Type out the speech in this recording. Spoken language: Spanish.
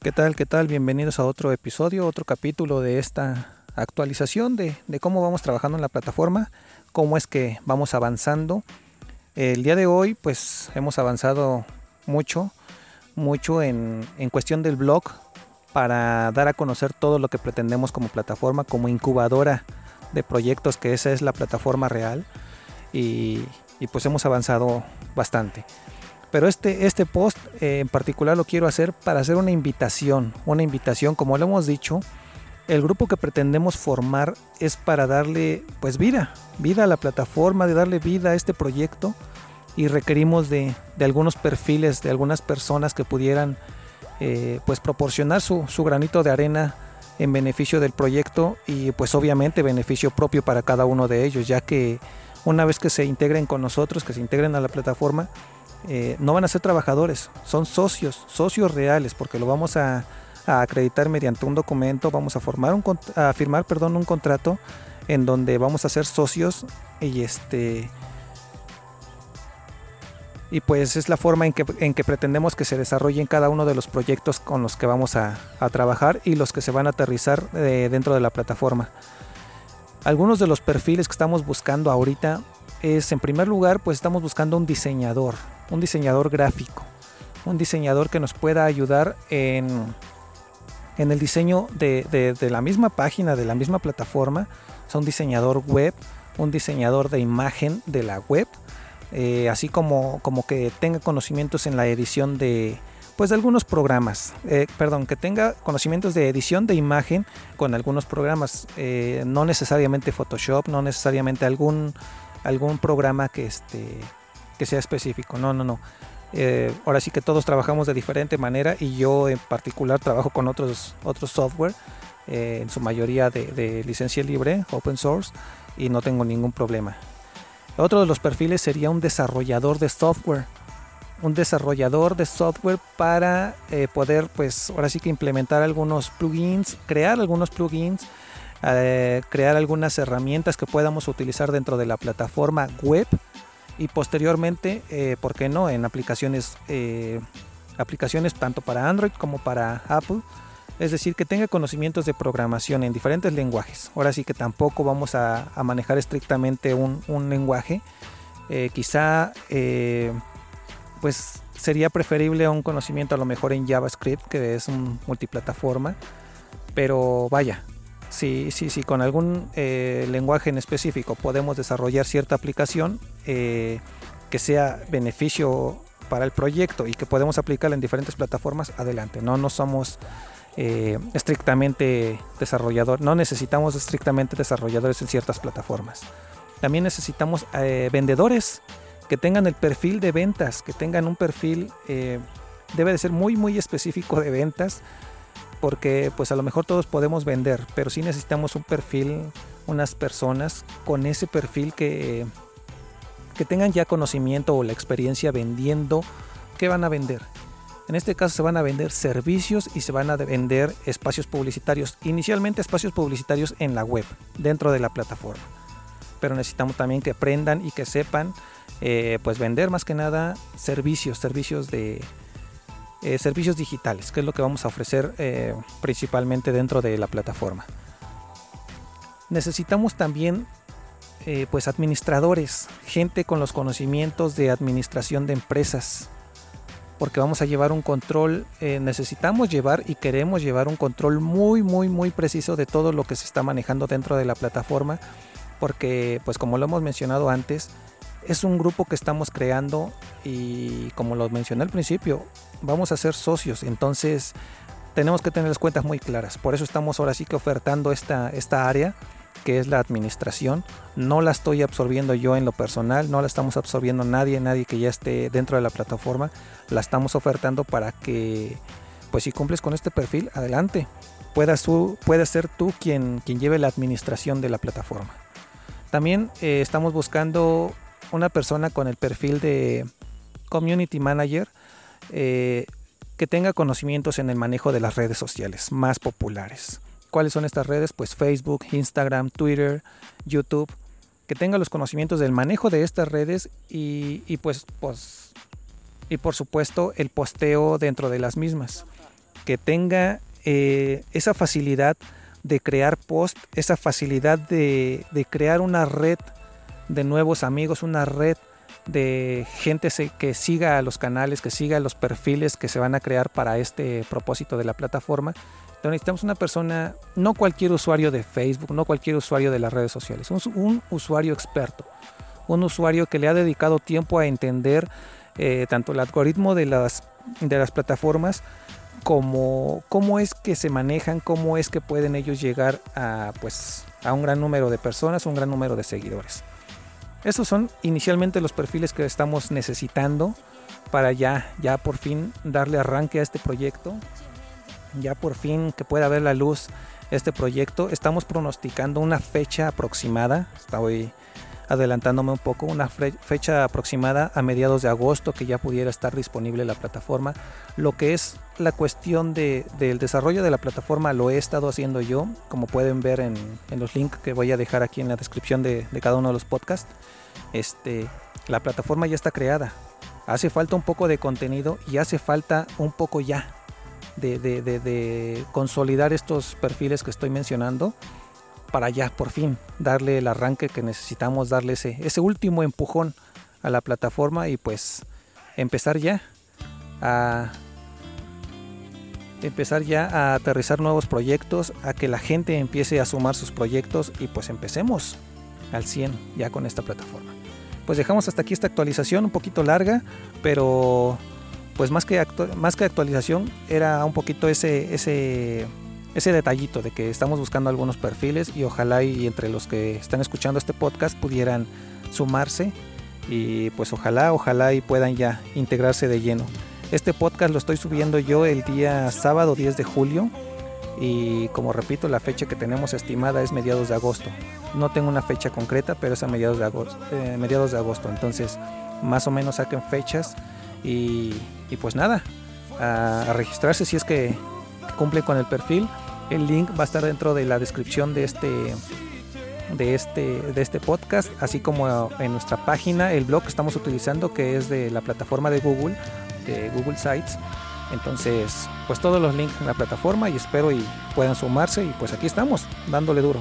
¿Qué tal? ¿Qué tal? Bienvenidos a otro episodio, otro capítulo de esta actualización de, cómo vamos trabajando en la plataforma, cómo es que vamos avanzando. El día de hoy pues hemos avanzado mucho, mucho en, en cuestión del blog para dar a conocer todo lo que pretendemos como plataforma, como incubadora de proyectos, que esa es la plataforma real. Y, y pues hemos avanzado bastante. Pero este, este post eh, en particular lo quiero hacer para hacer una invitación, una invitación, como lo hemos dicho, el grupo que pretendemos formar es para darle pues vida, vida a la plataforma, de darle vida a este proyecto y requerimos de, algunos perfiles, de algunas personas que pudieran eh, pues proporcionar su, su granito de arena en beneficio del proyecto y pues obviamente beneficio propio para cada uno de ellos, ya que una vez que se integren con nosotros, que se integren a la plataforma, eh, no van a ser trabajadores, son socios, socios reales, porque lo vamos a, acreditar mediante un documento, vamos a, formar un, a firmar perdón, un contrato en donde vamos a ser socios y este y pues es la forma en que, en que pretendemos que se desarrollen cada uno de los proyectos con los que vamos a, trabajar y los que se van a aterrizar eh, dentro de la plataforma. Algunos de los perfiles que estamos buscando ahorita es en primer lugar pues estamos buscando un diseñador, un diseñador gráfico, un diseñador que nos pueda ayudar en, en el diseño de, la misma página, de la misma plataforma, o un diseñador web, un diseñador de imagen de la web, eh, así como, como que tenga conocimientos en la edición de, pues de algunos programas, eh, perdón, que tenga conocimientos de edición de imagen con algunos programas, eh, no necesariamente Photoshop, no necesariamente algún, algún programa que, este, que sea específico. No, no, no. Eh, ahora sí que todos trabajamos de diferente manera y yo en particular trabajo con otros, otros software, eh, en su mayoría de, licencia libre, open source, y no tengo ningún problema. Otro de los perfiles sería un desarrollador de software. Un desarrollador de software para eh, poder, pues ahora sí que implementar algunos plugins, crear algunos plugins, crear algunas herramientas que podamos utilizar dentro de la plataforma web y posteriormente, eh, ¿por qué no? En aplicaciones, eh, aplicaciones tanto para Android como para Apple. Es decir, que tenga conocimientos de programación en diferentes lenguajes. Ahora sí que tampoco vamos a, manejar estrictamente un, lenguaje. Eh, quizá pues sería preferible un conocimiento a lo mejor en JavaScript, que es un multiplataforma. Pero vaya, si, sí, sí, con algún eh, lenguaje en específico podemos desarrollar cierta aplicación eh, que sea beneficio para el proyecto y que podemos aplicarla en diferentes plataformas, adelante. No, no somos eh, estrictamente desarrolladores, no necesitamos estrictamente desarrolladores en ciertas plataformas. También necesitamos vendedores que tengan el perfil de ventas, que tengan un perfil, debe de ser muy, muy específico de ventas porque pues a lo mejor todos podemos vender, pero sí necesitamos un perfil, unas personas con ese perfil que, que tengan ya conocimiento o la experiencia vendiendo, ¿qué van a vender? En este caso se van a vender servicios y se van a vender espacios publicitarios, inicialmente espacios publicitarios en la web, dentro de la plataforma. Pero necesitamos también que aprendan y que sepan eh, pues vender más que nada servicios, servicios de, eh, servicios digitales, que es lo que vamos a ofrecer eh, principalmente dentro de la plataforma. Necesitamos también eh, pues administradores, gente con los conocimientos de administración de empresas, porque vamos a llevar un control, necesitamos llevar y queremos llevar un control muy, muy, muy preciso de todo lo que se está manejando dentro de la plataforma, porque pues como lo hemos mencionado antes, es un grupo que estamos creando y como lo mencioné al principio, vamos a ser socios, entonces tenemos que tener las cuentas muy claras. Por eso estamos ahora sí que ofertando esta, esta área que es la administración. No la estoy absorbiendo yo en lo personal, no la estamos absorbiendo nadie, nadie que ya esté dentro de la plataforma. La estamos ofertando para que, pues si cumples con este perfil, adelante. Puedas, tú, ser tú quien, quien lleve la administración de la plataforma. También eh, estamos buscando una persona con el perfil de community manager eh, que tenga conocimientos en el manejo de las redes sociales más populares. ¿Cuáles son estas redes? Pues Facebook, Instagram, Twitter, YouTube. Que tenga los conocimientos del manejo de estas redes y, pues, pues, y por supuesto el posteo dentro de las mismas. que tenga eh, esa facilidad de crear post, esa facilidad de, de, crear una red de nuevos amigos, una red de gente que siga los canales, que siga los perfiles que se van a crear para este propósito de la plataforma. Entonces necesitamos una persona, no cualquier usuario de Facebook, no cualquier usuario de las redes sociales, un, un usuario experto, un usuario que le ha dedicado tiempo a entender eh, tanto el algoritmo de las, de las plataformas como cómo es que se manejan, cómo es que pueden ellos llegar a, pues, a un gran número de personas, un gran número de seguidores. Esos son inicialmente los perfiles que estamos necesitando para ya, ya por fin darle arranque a este proyecto, ya por fin que pueda ver la luz este proyecto. Estamos pronosticando una fecha aproximada, estoy adelantándome un poco, una fecha aproximada a mediados de agosto que ya pudiera estar disponible la plataforma. Lo que es la cuestión de, del desarrollo de la plataforma lo he estado haciendo yo, como pueden ver en, los links que voy a dejar aquí en la descripción de, cada uno de los podcasts. Este, la plataforma ya está creada. Hace falta un poco de contenido y hace falta un poco ya de consolidar estos perfiles que estoy mencionando para ya por fin darle el arranque que necesitamos, darle ese, ese último empujón a la plataforma y pues empezar ya a empezar ya a aterrizar nuevos proyectos, a que la gente empiece a sumar sus proyectos y pues empecemos al 100 ya con esta plataforma. Pues dejamos hasta aquí esta actualización un poquito larga, pero pues más que, más que actualización era un poquito ese, ese ese detallito de que estamos buscando algunos perfiles y ojalá y entre los que están escuchando este podcast pudieran sumarse y pues ojalá, ojalá y puedan ya integrarse de lleno. Este podcast lo estoy subiendo yo el día sábado 10 de julio y como repito la fecha que tenemos estimada es mediados de agosto. No tengo una fecha concreta pero es a mediados de agosto. Eh, mediados de agosto. Entonces más o menos saquen fechas y, pues nada, a, registrarse si es que cumplen con el perfil el link va a estar dentro de la descripción de este de este de este podcast, así como en nuestra página, el blog que estamos utilizando que es de la plataforma de Google, de Google Sites. Entonces, pues todos los links en la plataforma y espero y puedan sumarse y pues aquí estamos, dándole duro.